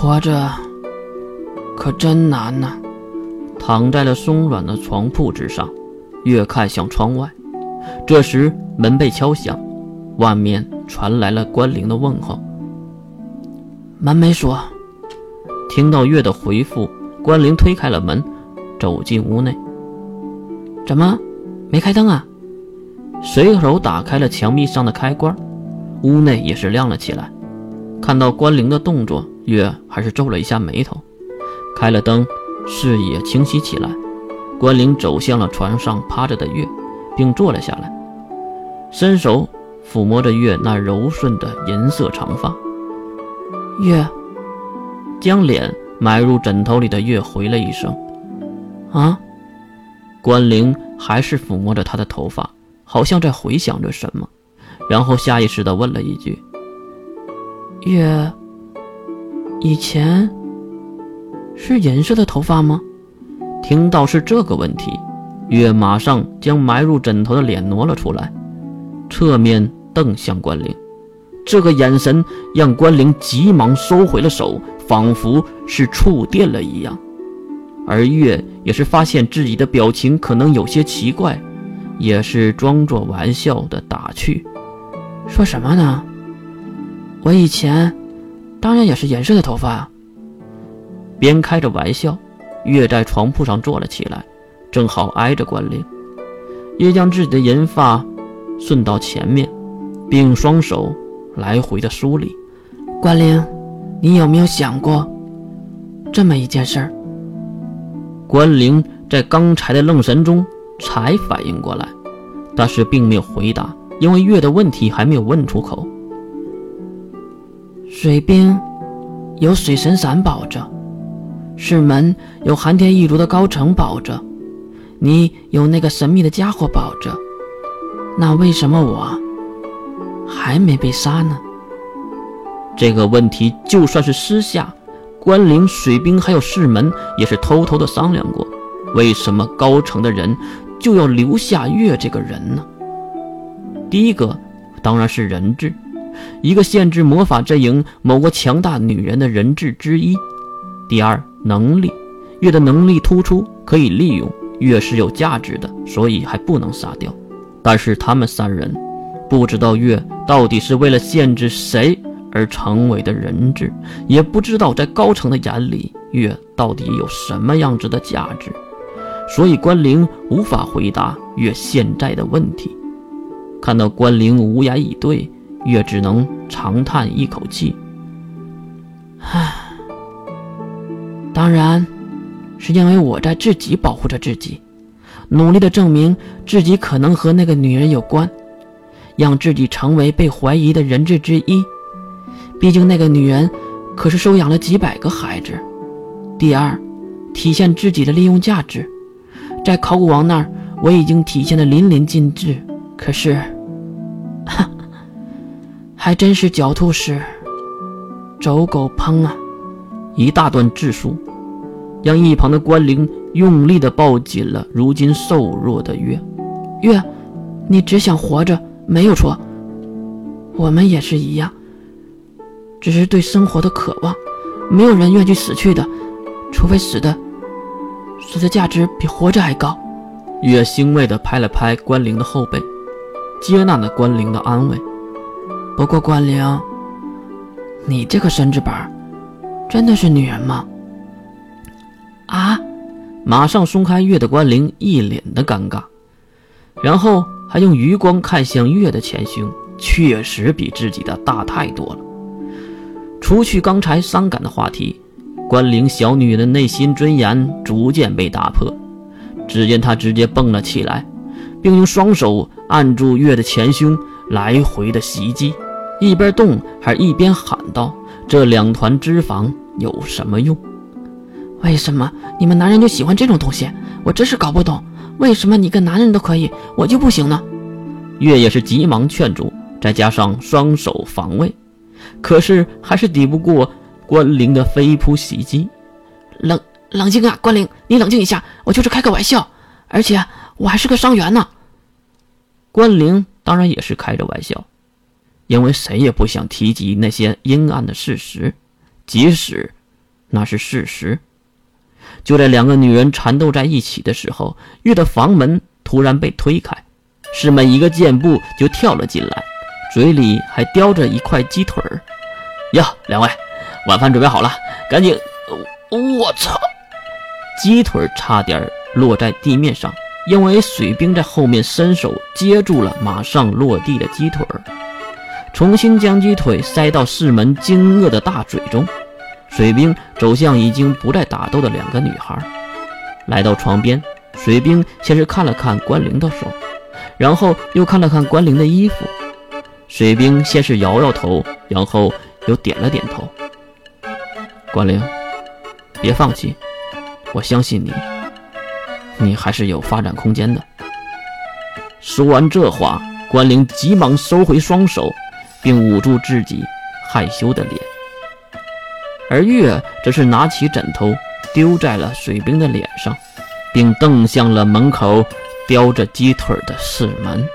活着可真难呐！躺在了松软的床铺之上，月看向窗外。这时门被敲响，外面传来了关灵的问候。门没锁。听到月的回复，关灵推开了门，走进屋内。怎么没开灯啊？随手打开了墙壁上的开关，屋内也是亮了起来。看到关灵的动作，月还是皱了一下眉头。开了灯，视野清晰起来。关灵走向了床上趴着的月，并坐了下来，伸手抚摸着月那柔顺的银色长发。月将脸埋入枕头里的月回了一声：“啊。”关灵还是抚摸着他的头发，好像在回想着什么，然后下意识地问了一句。月，以前是银色的头发吗？听到是这个问题，月马上将埋入枕头的脸挪了出来，侧面瞪向关灵。这个眼神让关灵急忙收回了手，仿佛是触电了一样。而月也是发现自己的表情可能有些奇怪，也是装作玩笑的打趣：“说什么呢？”我以前当然也是颜色的头发啊。边开着玩笑，月在床铺上坐了起来，正好挨着关灵，也将自己的银发顺到前面，并用双手来回的梳理。关灵，你有没有想过这么一件事儿？关灵在刚才的愣神中才反应过来，但是并没有回答，因为月的问题还没有问出口。水兵有水神伞保着，师门有寒天一族的高城保着，你有那个神秘的家伙保着，那为什么我还没被杀呢？这个问题就算是私下，关灵、水兵还有师门也是偷偷的商量过，为什么高城的人就要留下月这个人呢？第一个当然是人质。一个限制魔法阵营某个强大女人的人质之一。第二，能力，月的能力突出，可以利用，月是有价值的，所以还不能杀掉。但是他们三人不知道月到底是为了限制谁而成为的人质，也不知道在高层的眼里月到底有什么样子的价值，所以关灵无法回答月现在的问题。看到关灵无言以对。月只能长叹一口气，唉，当然，是因为我在自己保护着自己，努力的证明自己可能和那个女人有关，让自己成为被怀疑的人质之一。毕竟那个女人可是收养了几百个孩子。第二，体现自己的利用价值，在考古王那儿我已经体现的淋漓尽致。可是，哈。还真是狡兔死，走狗烹啊！一大段质数，让一旁的关灵用力地抱紧了如今瘦弱的月。月，你只想活着，没有错。我们也是一样，只是对生活的渴望。没有人愿意死去的，除非死的，死的价值比活着还高。月欣慰地拍了拍关灵的后背，接纳了关灵的安慰。不过关灵，你这个身子板，真的是女人吗？啊！马上松开月的关灵一脸的尴尬，然后还用余光看向月的前胸，确实比自己的大太多了。除去刚才伤感的话题，关灵小女人的内心尊严逐渐被打破。只见她直接蹦了起来，并用双手按住月的前胸，来回的袭击。一边动还一边喊道：“这两团脂肪有什么用？为什么你们男人就喜欢这种东西？我真是搞不懂，为什么你个男人都可以，我就不行呢？”月也是急忙劝阻，再加上双手防卫，可是还是抵不过关灵的飞扑袭击。冷冷静啊，关灵，你冷静一下，我就是开个玩笑，而且我还是个伤员呢。关灵当然也是开着玩笑。因为谁也不想提及那些阴暗的事实，即使那是事实。就在两个女人缠斗在一起的时候，月的房门突然被推开，师门一个箭步就跳了进来，嘴里还叼着一块鸡腿儿。呀，两位，晚饭准备好了，赶紧！我操！鸡腿差点落在地面上，因为水兵在后面伸手接住了马上落地的鸡腿儿，重新将鸡腿塞到世门惊愕的大嘴中。水兵走向已经不再打斗的两个女孩，来到床边。水兵先是看了看关灵的手，然后又看了看关灵的衣服。水兵先是摇摇头，然后又点了点头。关灵，别放弃，我相信你，你还是有发展空间的。说完这话，关灵急忙收回双手，并捂住自己害羞的脸。而月则是拿起枕头丢在了水兵的脸上，并瞪向了门口叼着鸡腿的四门。